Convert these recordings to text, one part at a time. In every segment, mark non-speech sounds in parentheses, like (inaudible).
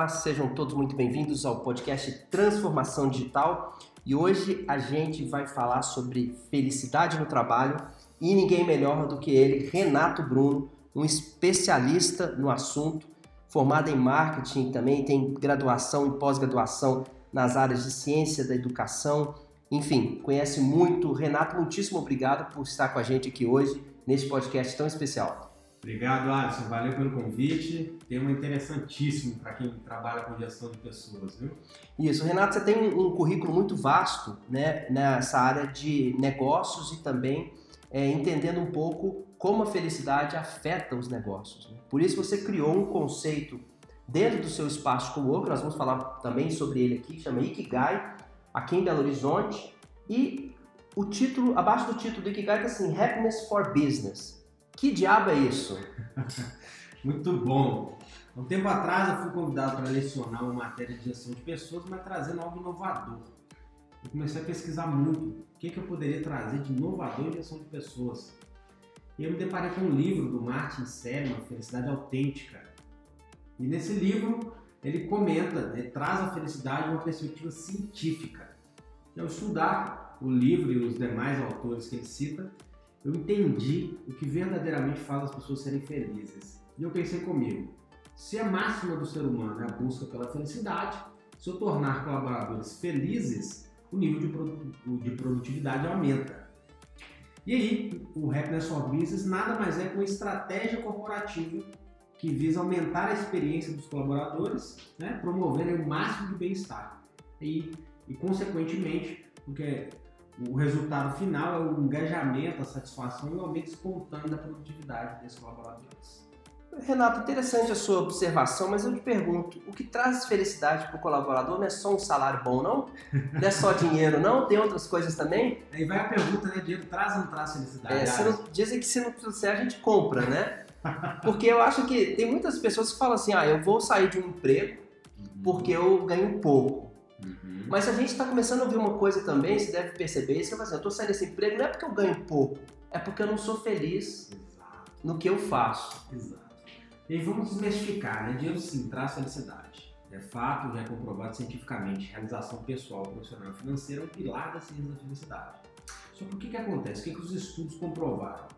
Olá, sejam todos muito bem-vindos ao podcast Transformação Digital e hoje a gente vai falar sobre felicidade no trabalho e ninguém melhor do que ele, Renato Bruno, um especialista no assunto, formado em marketing também, tem graduação e pós-graduação nas áreas de ciência da educação, enfim, conhece muito. Renato, muitíssimo obrigado por estar com a gente aqui hoje nesse podcast tão especial. Obrigado, Alisson. Valeu pelo convite. Tema interessantíssimo para quem trabalha com gestão de pessoas, viu? Isso, Renato, você tem um currículo muito vasto né, nessa área de negócios e também é, entendendo um pouco como a felicidade afeta os negócios. Né? Por isso você criou um conceito dentro do seu espaço com o nós vamos falar também sobre ele aqui, chama Ikigai, aqui em Belo Horizonte, e o título, abaixo do título do Ikigai está assim, Happiness for Business. Que diabo é isso? (laughs) Muito bom. Um tempo atrás eu fui convidado para lecionar uma matéria de gestão de pessoas, mas trazendo algo inovador. Eu comecei a pesquisar muito o que, que eu poderia trazer de inovador em gestão de pessoas. E eu me deparei com um livro do Martin Seligman, Felicidade Autêntica. E nesse livro ele comenta, né, traz a felicidade de uma perspectiva científica. Ao estudar o livro e os demais autores que ele cita, eu entendi o que verdadeiramente faz as pessoas serem felizes. E eu pensei comigo, se a máxima do ser humano é a busca pela felicidade, se eu tornar colaboradores felizes, o nível de, de produtividade aumenta. E aí, o Happiness for Business nada mais é que uma estratégia corporativa que visa aumentar a experiência dos colaboradores, né, promovendo o máximo de bem-estar. E, e, consequentemente, porque o resultado final é o engajamento, a satisfação e o aumento espontâneo da produtividade desses colaboradores. Renato, interessante a sua observação, mas eu te pergunto, o que traz felicidade para o colaborador não é só um salário bom, não? Não é só (laughs) dinheiro, não? Tem outras coisas também? Aí vai a pergunta, né? Dinheiro traz ou não traz felicidade? É, não, dizem que se não trouxer, a gente compra, né? (laughs) Porque eu acho que tem muitas pessoas que falam assim, ah, eu vou sair de um emprego porque eu ganho pouco. Uhum. Mas a gente está começando a ouvir uma coisa também, você deve perceber, isso, assim, eu estou saindo desse emprego não é porque eu ganho pouco, é porque eu não sou feliz Exato. no que eu faço. Exato. E aí vamos desmistificar, né? Dinheiro sim traz felicidade. É fato, já é comprovado cientificamente, realização pessoal, profissional e financeira é um pilar da ciência da felicidade. Só que o que, que acontece? O que, que os estudos comprovaram?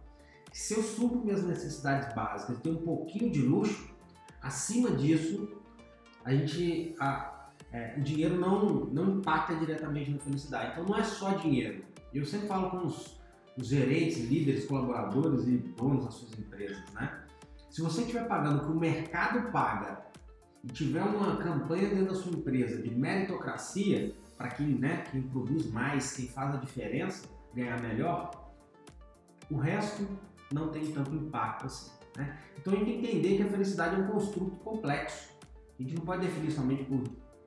Que se eu supro minhas necessidades básicas e tenho um pouquinho de luxo, acima disso, a gente, a, é, o dinheiro não, não impacta diretamente na felicidade. Então não é só dinheiro. Eu sempre falo com os, os gerentes, líderes, colaboradores e donos das suas empresas, né? Se você estiver pagando o que o mercado paga e tiver uma campanha dentro da sua empresa de meritocracia, para quem, né, quem produz mais, quem faz a diferença, ganhar melhor, o resto não tem tanto impacto assim. Né? Então a gente tem que entender que a felicidade é um construto complexo. A gente não pode definir somente por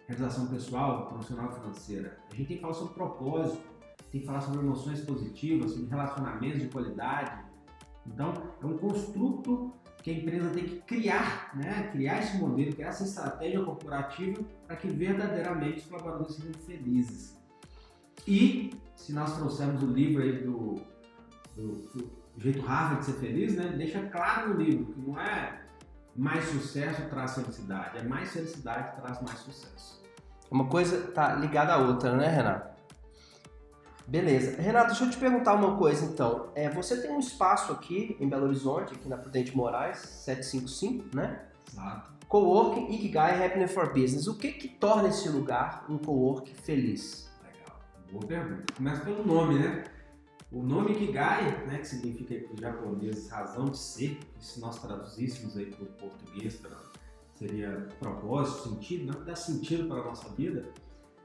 realização pessoal, profissional financeira. A gente tem que falar sobre propósito, tem que falar sobre emoções positivas, sobre relacionamentos de qualidade. Então, é um construto que a empresa tem que criar, né? criar esse modelo, criar essa estratégia corporativa para que verdadeiramente os colaboradores sejam felizes. E, se nós trouxermos o livro aí do, do, do jeito Harvard de ser feliz, né? deixa claro no livro que não é mais sucesso traz felicidade, é mais felicidade que traz mais sucesso. Uma coisa tá ligada à outra, né, Renato? Beleza. Renato, deixa eu te perguntar uma coisa então. É, você tem um espaço aqui em Belo Horizonte, aqui na Prudente Moraes, 755, né? Exato. Coworking Ikigai Happiness for Business. O que que torna esse lugar um coworking feliz? Legal. Boa pergunta. Começa pelo nome, né? O nome Ikigai, né, que significa em japonês razão de ser, se nós traduzíssemos aí para o português, seria propósito, sentido, né, dá sentido para a nossa vida,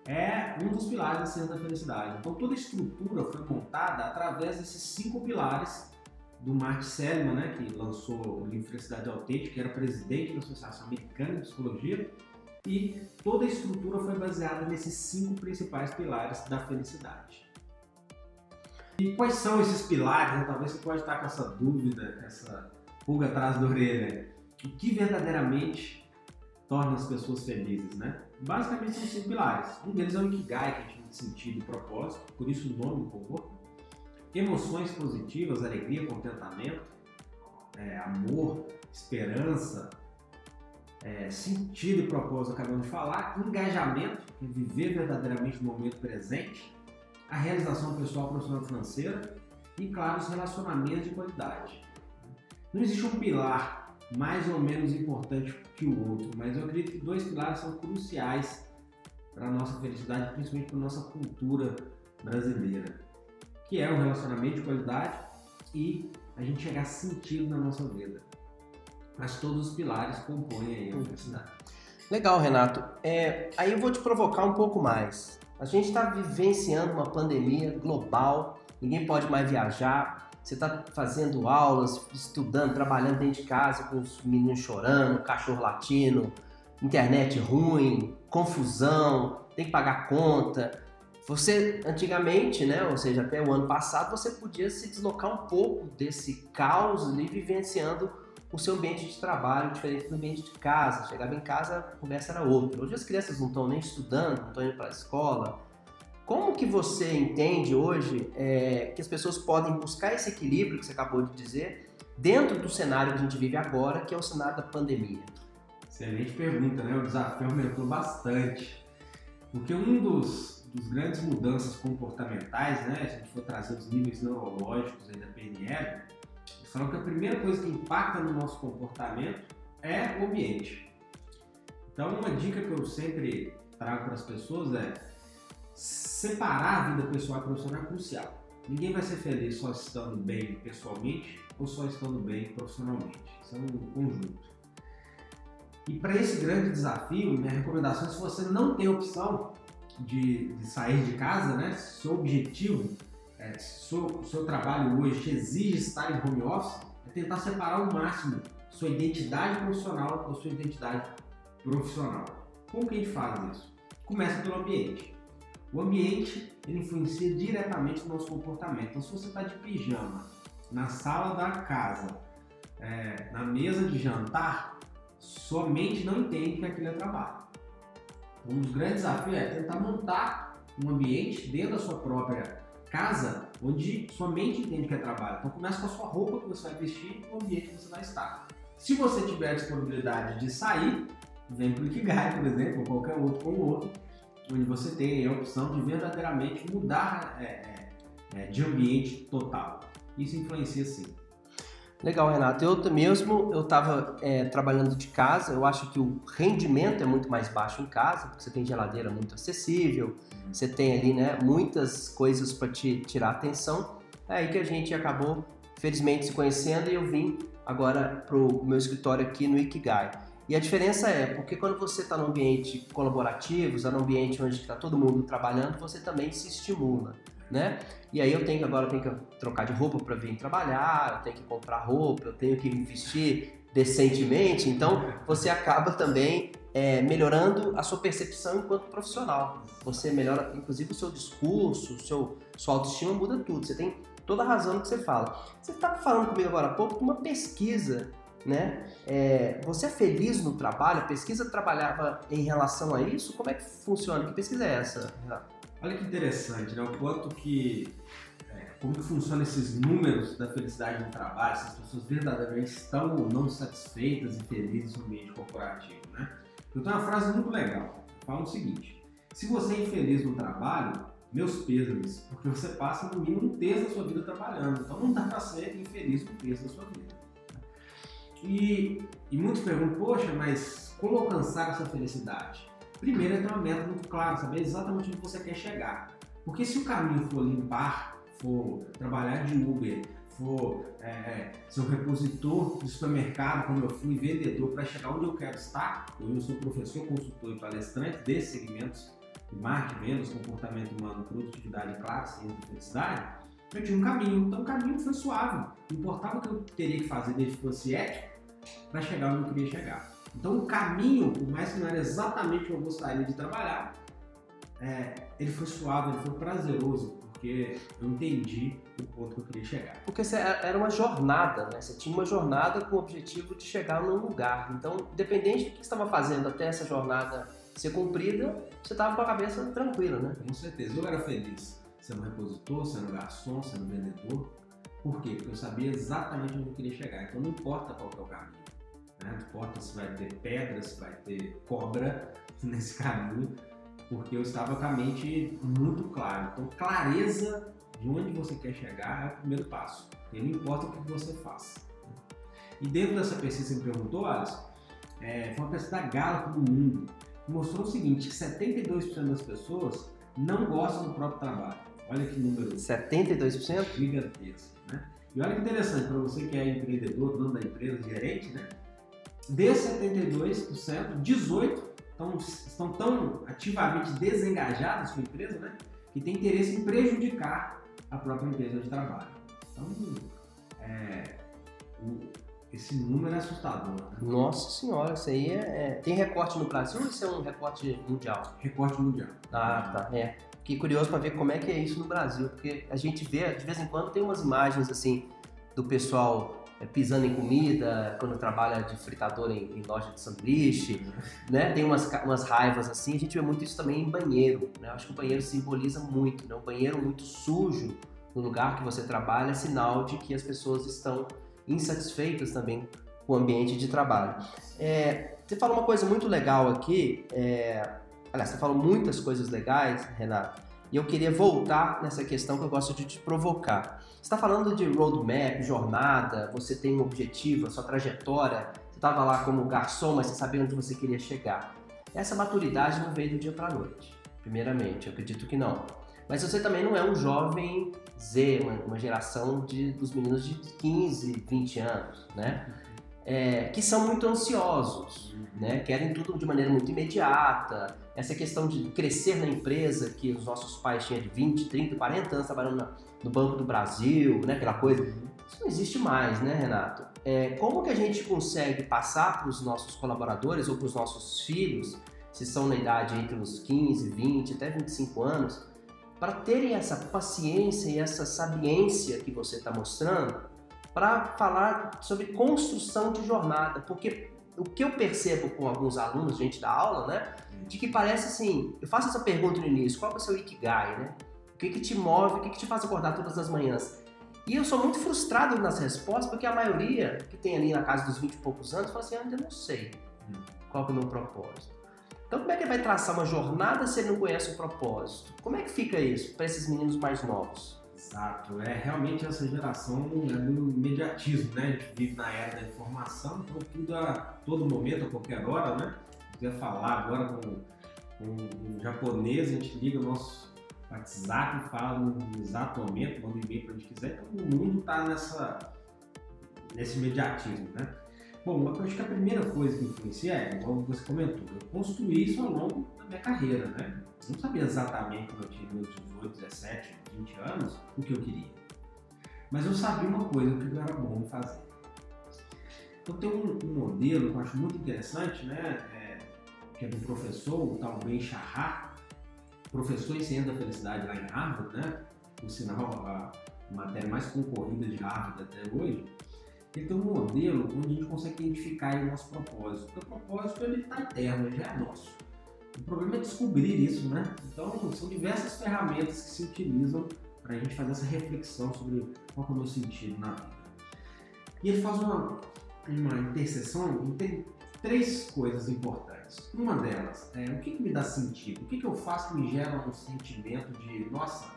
é um dos pilares da ciência da felicidade. Então toda a estrutura foi montada através desses cinco pilares do Mark Seligman, né, que lançou o livro Felicidade Autêntica, que era presidente da Associação Americana de Psicologia, e toda a estrutura foi baseada nesses cinco principais pilares da felicidade. E quais são esses pilares? Né? Talvez você pode estar com essa dúvida, essa pulga atrás da orelha. O que verdadeiramente torna as pessoas felizes, né? Basicamente são cinco pilares. Um deles é o Ikigai, que a gente sentido e propósito, por isso o nome do. Emoções positivas, alegria, contentamento, é, amor, esperança, é, sentido e propósito, acabamos de falar, engajamento, é viver verdadeiramente o momento presente, a realização pessoal, profissional financeira e, claro, os relacionamentos de qualidade. Não existe um pilar mais ou menos importante que o outro, mas eu acredito que dois pilares são cruciais para a nossa felicidade, principalmente para a nossa cultura brasileira, que é o relacionamento de qualidade e a gente chegar sentido na nossa vida. Mas todos os pilares compõem aí a felicidade. Legal, Renato. É, aí eu vou te provocar um pouco mais. A gente está vivenciando uma pandemia global, ninguém pode mais viajar. Você está fazendo aulas, estudando, trabalhando dentro de casa com os meninos chorando, cachorro latino, internet ruim, confusão, tem que pagar conta. Você, antigamente, né, ou seja, até o ano passado, você podia se deslocar um pouco desse caos ali, vivenciando o seu ambiente de trabalho diferente do ambiente de casa. Chegava em casa, a conversa era outra. Hoje as crianças não estão nem estudando, não estão indo para a escola. Como que você entende hoje é, que as pessoas podem buscar esse equilíbrio que você acabou de dizer dentro do cenário que a gente vive agora, que é o cenário da pandemia? Excelente pergunta, né? O desafio aumentou bastante. Porque um dos, dos grandes mudanças comportamentais, né? Se a gente for trazer os níveis neurológicos aí da PNL, falam que a primeira coisa que impacta no nosso comportamento é o ambiente. Então, uma dica que eu sempre trago para as pessoas é separar a vida pessoal e profissional é crucial. Ninguém vai ser feliz só estando bem pessoalmente ou só estando bem profissionalmente. Isso é um conjunto. E para esse grande desafio, minha recomendação é se você não tem opção de, de sair de casa, né? Seu objetivo é, seu, seu trabalho hoje exige estar em home office, é tentar separar ao máximo sua identidade profissional da sua identidade profissional. Como que a gente faz isso? Começa pelo ambiente. O ambiente ele influencia diretamente no nosso comportamento. Então, se você está de pijama na sala da casa, é, na mesa de jantar, sua mente não entende que aquilo é trabalho. Um dos grandes desafios é tentar montar um ambiente dentro da sua própria casa onde sua mente entende que é trabalho. Então começa com a sua roupa que você vai vestir e o ambiente que você vai estar. Se você tiver a disponibilidade de sair, vem para o Ikigai, por exemplo, ou qualquer outro com o outro, onde você tem a opção de verdadeiramente mudar é, é, é de ambiente total. Isso influencia sim. Legal, Renato. Eu mesmo eu estava é, trabalhando de casa. Eu acho que o rendimento é muito mais baixo em casa, porque você tem geladeira muito acessível, você tem ali, né, muitas coisas para te tirar atenção. É aí que a gente acabou, felizmente, se conhecendo e eu vim agora pro meu escritório aqui no Ikigai. E a diferença é, porque quando você está num ambiente colaborativo, está num ambiente onde está todo mundo trabalhando, você também se estimula, né? E aí eu tenho agora eu tenho que trocar de roupa para vir trabalhar, eu tenho que comprar roupa, eu tenho que me vestir decentemente, então você acaba também é, melhorando a sua percepção enquanto profissional. Você melhora, inclusive, o seu discurso, o seu, sua autoestima muda tudo. Você tem toda a razão no que você fala. Você estava falando comigo agora há pouco de uma pesquisa, né? É, você é feliz no trabalho? A pesquisa trabalhava em relação a isso? Como é que funciona? Que pesquisa é essa, Olha que interessante, né? O quanto que é, como que funcionam esses números da felicidade no trabalho, se as pessoas verdadeiramente estão ou não satisfeitas e felizes no ambiente corporativo, né? Eu tenho uma frase muito legal. Fala o seguinte: se você é infeliz no trabalho, meus pêsames, porque você passa no mínimo um terço da sua vida trabalhando. Então não dá para ser infeliz um terço da sua vida. E, e muitos perguntam, poxa, mas como alcançar essa felicidade? Primeiro é ter uma meta muito clara, saber exatamente onde você quer chegar. Porque se o caminho for limpar, for trabalhar de Uber, for é, ser um repositor de supermercado, como eu fui vendedor, para chegar onde eu quero estar, eu sou professor, consultor e palestrante desses segmentos de marketing, vendas, comportamento humano, produtividade, classe e felicidade, eu tinha um caminho. Então o caminho foi suave. Não importava o que eu teria que fazer desde que fosse ético para chegar onde eu queria chegar. Então o caminho, por mais que não era exatamente o que eu gostaria de trabalhar, é, ele foi suave, ele foi prazeroso, porque eu entendi o ponto que eu queria chegar. Porque era uma jornada, né? Você tinha uma jornada com o objetivo de chegar num lugar. Então, independente do que você estava fazendo até essa jornada ser cumprida, você estava com a cabeça tranquila, né? Com certeza. Eu era feliz sendo repositor, sendo garçom, sendo vendedor. Por quê? Porque eu sabia exatamente onde eu queria chegar. Então, não importa qual é o caminho. Né? Não importa se vai ter pedra, se vai ter cobra (laughs) nesse caminho, porque eu estava com a mente muito clara. Então, clareza de onde você quer chegar é o primeiro passo. E não importa o que você faça. E dentro dessa pesquisa que você me perguntou, Alisson, é, foi uma pesquisa da Gallup do mundo, que mostrou o seguinte, que 72% das pessoas não gostam do próprio trabalho. Olha que número 72%? gigantesco, né? E olha que interessante, para você que é empreendedor, dono da empresa, gerente, né? Desses 72%, 18% estão, estão tão ativamente desengajados com a empresa, né? Que tem interesse em prejudicar a própria empresa de trabalho. Então, é, o, esse número é assustador. Né? Nossa senhora, isso aí é, é, Tem recorte no Brasil ou isso é um recorte mundial? Recorte mundial. Ah, tá. É. Fiquei curioso para ver como é que é isso no Brasil, porque a gente vê, de vez em quando, tem umas imagens assim do pessoal pisando em comida, quando trabalha de fritador em, em loja de sanduíche, né? Tem umas, umas raivas assim, a gente vê muito isso também em banheiro, né? Acho que o banheiro simboliza muito, né? Um banheiro muito sujo no lugar que você trabalha é sinal de que as pessoas estão insatisfeitas também com o ambiente de trabalho. É, você falou uma coisa muito legal aqui, é, aliás, você falou muitas coisas legais, Renato, e eu queria voltar nessa questão que eu gosto de te provocar. Você está falando de roadmap, jornada, você tem um objetivo, a sua trajetória, você estava lá como garçom, mas você sabia onde você queria chegar. Essa maturidade não veio do dia para a noite, primeiramente, eu acredito que não. Mas você também não é um jovem Z, uma, uma geração de, dos meninos de 15, 20 anos, né? É, que são muito ansiosos, né? Querem tudo de maneira muito imediata. Essa questão de crescer na empresa, que os nossos pais tinham de 20, 30, 40 anos trabalhando no Banco do Brasil, né? Aquela coisa. Isso não existe mais, né, Renato? É, como que a gente consegue passar para os nossos colaboradores ou para os nossos filhos, se são na idade entre os 15, 20, até 25 anos, para terem essa paciência e essa sabiência que você está mostrando para falar sobre construção de jornada, porque o que eu percebo com alguns alunos, gente da aula, né, de que parece assim, eu faço essa pergunta no início, qual é o seu ikigai, né? O que que te move, o que que te faz acordar todas as manhãs? E eu sou muito frustrado nas respostas, porque a maioria que tem ali na casa dos 20 e poucos anos fala assim, eu ainda não sei qual é o meu propósito. Então, como é que vai traçar uma jornada se ele não conhece o propósito? Como é que fica isso para esses meninos mais novos? Exato, é realmente essa geração é do imediatismo, né? A gente vive na era da informação, então tudo a todo momento, a qualquer hora, né? Se quiser falar agora com, um japonês, a gente liga o nosso WhatsApp fala no exato momento, manda um e-mail para onde quiser. Então o mundo está nessa nesse imediatismo, né? Bom, eu acho que a primeira coisa que influencia é, como você comentou, eu construí isso ao longo da minha carreira, né? Eu não sabia exatamente quando eu tinha meus 18, 17, 20 anos o que eu queria. Mas eu sabia uma coisa, o que eu era bom em fazer. Então tem um, um, modelo que eu acho muito interessante, né? É, que é do professor, o tal Ben Shahar, professor ciência da felicidade lá em Harvard, né? Por sinal, a matéria mais concorrida de Harvard até hoje ele tem um modelo onde a gente consegue identificar o nosso propósito. Porque o propósito ele está eterno, ele já é nosso. O problema é descobrir isso, né? Então, são diversas ferramentas que se utilizam para a gente fazer essa reflexão sobre qual é o meu sentido na vida. E ele faz uma, uma interseção em três coisas importantes. Uma delas é o que, que me dá sentido? O que, que eu faço que me gera um sentimento de, nossa,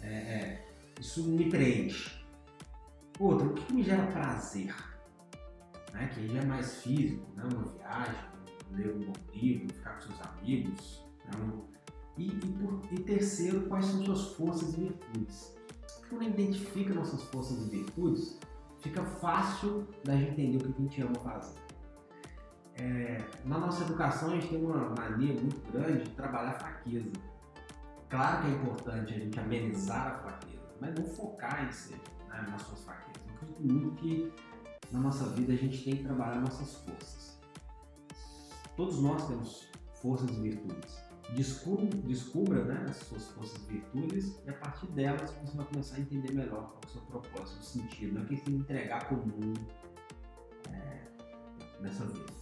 é, é, isso me preenche? Outra, o que me gera prazer? Né? Que aí já é mais físico, né? uma viagem, ler um bom livro, ficar com seus amigos. Né? E, e, por, e, terceiro, quais são suas forças e virtudes? Quando a gente identifica nossas forças e virtudes, fica fácil da gente entender o que a gente ama fazer. É, na nossa educação, a gente tem uma mania muito grande de trabalhar a fraqueza. Claro que é importante a gente amenizar a fraqueza, mas não focar em ser né, nas suas fraquezas acredito muito que na nossa vida a gente tem que trabalhar nossas forças. Todos nós temos forças e virtudes. Descubra, descubra né, as suas forças e virtudes e a partir delas você vai começar a entender melhor qual é o seu propósito, o sentido, né, o que você tem que entregar para o mundo é, nessa vida.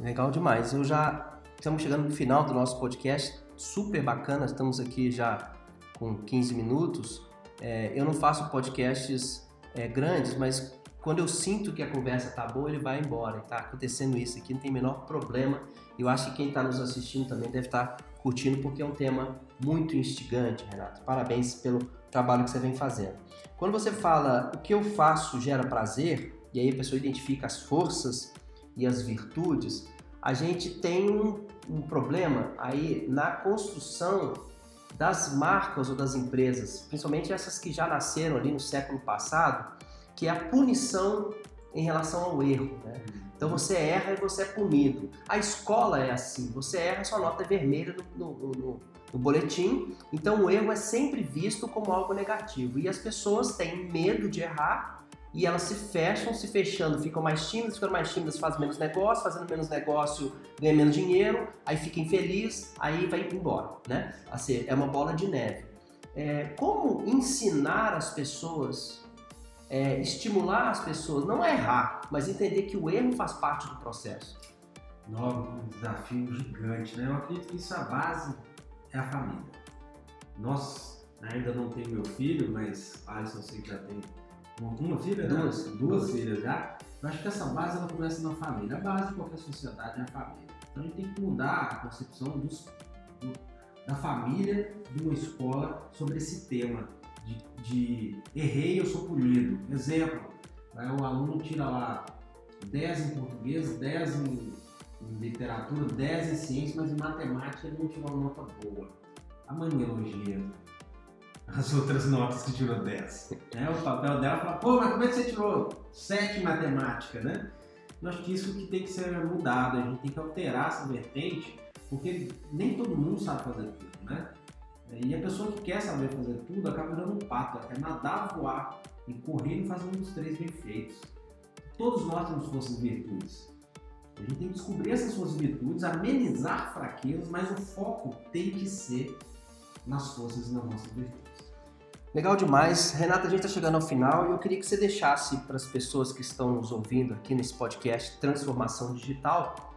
Legal demais. Eu já estamos chegando no final do nosso podcast, super bacana. Estamos aqui já com 15 minutos. É, eu não faço podcasts é, grandes, mas quando eu sinto que a conversa tá boa, ele vai embora. E tá acontecendo isso aqui, não tem menor problema. Eu acho que quem está nos assistindo também deve estar tá curtindo, porque é um tema muito instigante, Renato. Parabéns pelo trabalho que você vem fazendo. Quando você fala o que eu faço gera prazer, e aí a pessoa identifica as forças e as virtudes, a gente tem um, um problema aí na construção das marcas ou das empresas, principalmente essas que já nasceram ali no século passado, que é a punição em relação ao erro. Né? Então você erra e você é punido. A escola é assim, você erra, sua nota é vermelha no, no, no, no boletim, então o erro é sempre visto como algo negativo. E as pessoas têm medo de errar e elas se fecham, se fechando, ficam mais tímidas, ficando mais tímidas, fazem menos negócio, fazendo menos negócio, ganha menos dinheiro, aí fica infeliz, aí vai embora, né? Assim, é uma bola de neve. É, como ensinar as pessoas, é, estimular as pessoas, não é errar, mas entender que o erro faz parte do processo? Novo, um desafio gigante, né? Eu acredito que isso é a base é a família. Nós ainda não tem meu filho, mas Alisson sei que já tem uma filha? Duas. Né? Duas filhas já. Eu acho que essa base ela começa na família. A base de qualquer sociedade é a família. Então a gente tem que mudar a concepção dos, do, da família de uma escola sobre esse tema de, de errei, eu sou punido. Exemplo, aí o aluno tira lá 10 em português, 10 em, em literatura, 10 em ciência, mas em matemática ele não tirou uma nota boa. A mãe elogia, as outras notas que tirou 10. Né? O papel dela fala, pô, mas como é que você tirou 7 em matemática, né? Eu acho que isso que tem que ser mudado, a gente tem que alterar essa vertente, porque nem todo mundo sabe fazer tudo, né? E a pessoa que quer saber fazer tudo acaba virando um pato, ela quer nadar, voar e correr e fazer um dos três bem feitos. Todos nós temos forças e virtudes. A gente tem que descobrir essas suas virtudes, amenizar fraquezas, mas o foco tem que ser nas forças e nas nossas virtudes. Legal demais. Renata, a gente está chegando ao final e eu queria que você deixasse para as pessoas que estão nos ouvindo aqui nesse podcast Transformação Digital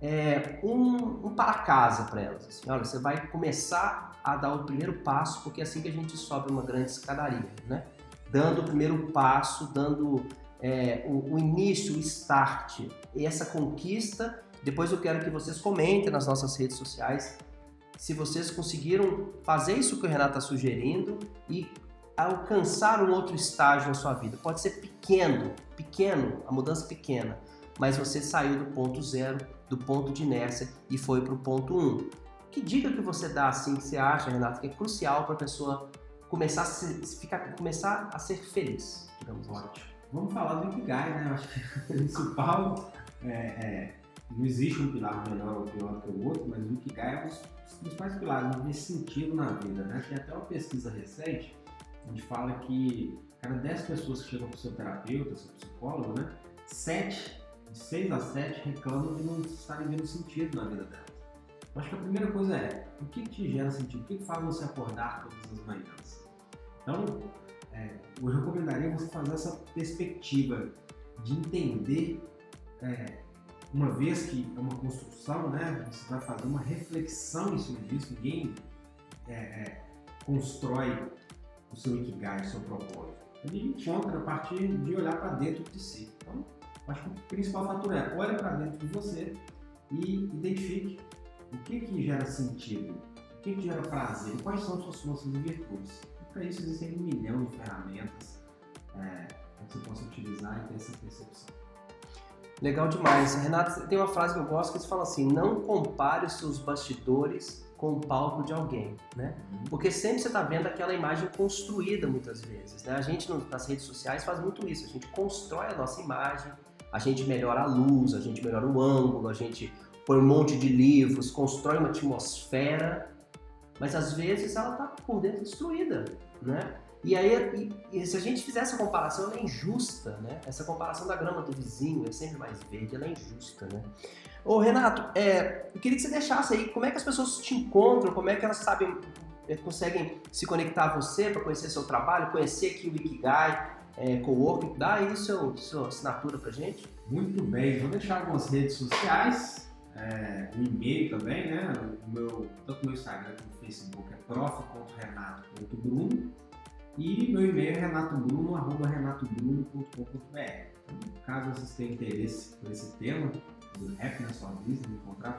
é, um, um para casa para elas. Assim, olha, você vai começar a dar o primeiro passo, porque é assim que a gente sobe uma grande escadaria, né? Dando o primeiro passo, dando é, o, o início, o start, e essa conquista. Depois eu quero que vocês comentem nas nossas redes sociais se vocês conseguiram fazer isso que o Renato está sugerindo e alcançar um outro estágio na sua vida. Pode ser pequeno, pequeno, a mudança pequena, mas você saiu do ponto zero, do ponto de inércia e foi para o ponto um. Que dica que você dá assim que você acha, Renato, que é crucial para a pessoa começar a, se, ficar, começar a ser feliz? Digamos assim? Ótimo. Vamos falar do Ikigai, né? Eu acho que (laughs) o principal é, é, não existe um pilar melhor ou pior que o outro, mas o Ikigai é um dos principais pilares nesse sentido na vida, né? Tem até uma pesquisa recente onde fala que cada 10 pessoas que chegam para o seu terapeuta, seu psicólogo, né? 7, de 6 a 7 reclamam de não estarem vendo sentido na vida delas. Eu acho que a primeira coisa é, o que, que te gera sentido? O que, que faz você acordar todas as manhãs? Então, é, eu recomendaria você fazer essa perspectiva de entender é, uma vez que é uma construção, né, você vai fazer uma reflexão em cima disso, ninguém é, é, constrói o seu ikigai, o seu propósito. Ele encontra a partir de olhar para dentro de si. Então, acho que o principal fator é olhe para dentro de você e identifique o que que gera sentido, o que que gera prazer, quais são suas forças e virtudes. Para isso existem um milhão de ferramentas é, que você possa utilizar e ter essa percepção. Legal demais. Renato, tem uma frase que eu gosto que eles falam assim: não compare os seus bastidores com o palco de alguém, né? Uhum. Porque sempre você está vendo aquela imagem construída muitas vezes, né? A gente nas redes sociais faz muito isso, a gente constrói a nossa imagem, a gente melhora a luz, a gente melhora o ângulo, a gente põe um monte de livros, constrói uma atmosfera, mas às vezes ela está por dentro destruída, né? E aí, e, e se a gente fizer essa comparação, ela é injusta, né? Essa comparação da grama do vizinho é sempre mais verde, ela é injusta, né? Ô Renato, é, eu queria que você deixasse aí como é que as pessoas te encontram, como é que elas sabem, é, conseguem se conectar a você para conhecer seu trabalho, conhecer aqui o Ikigai, é, Coworking, dá aí seu, sua assinatura pra gente. Muito bem, vou deixar algumas redes sociais, é, um e-mail também, né? O meu, tanto meu Instagram como o Facebook é prof.renato.bruno E meu e-mail é renatobruno.renatobruno.com.br. Então, caso vocês tenham interesse por esse tema, do rap na sua vida, de encontrar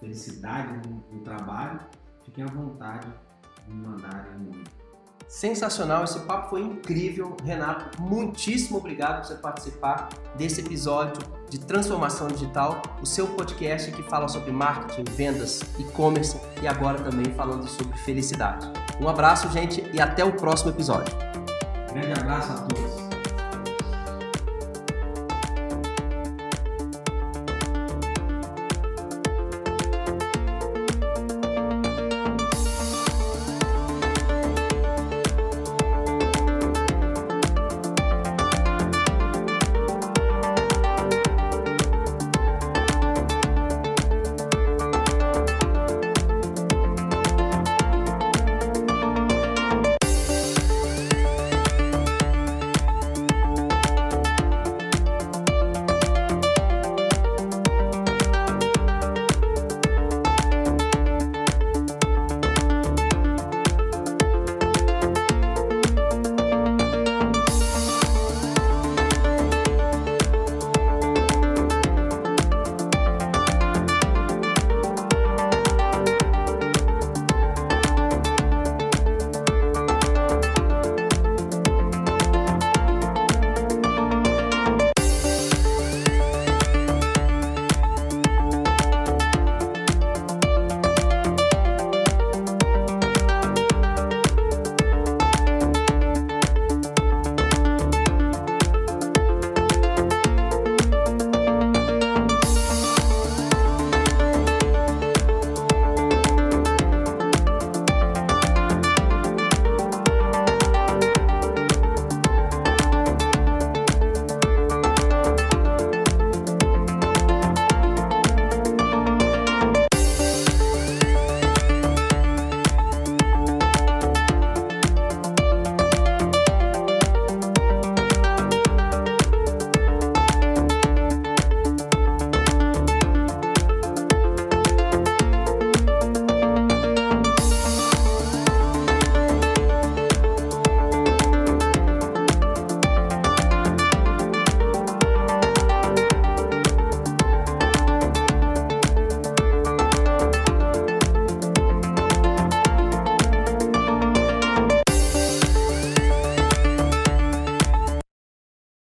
felicidade no, no trabalho, fiquem à vontade de me mandarem um e-mail. Sensacional, esse papo foi incrível. Renato, muitíssimo obrigado por você participar desse episódio de Transformação Digital, o seu podcast que fala sobre marketing, vendas, e-commerce e agora também falando sobre felicidade. Um abraço, gente, e até o próximo episódio. Grande abraço a todos.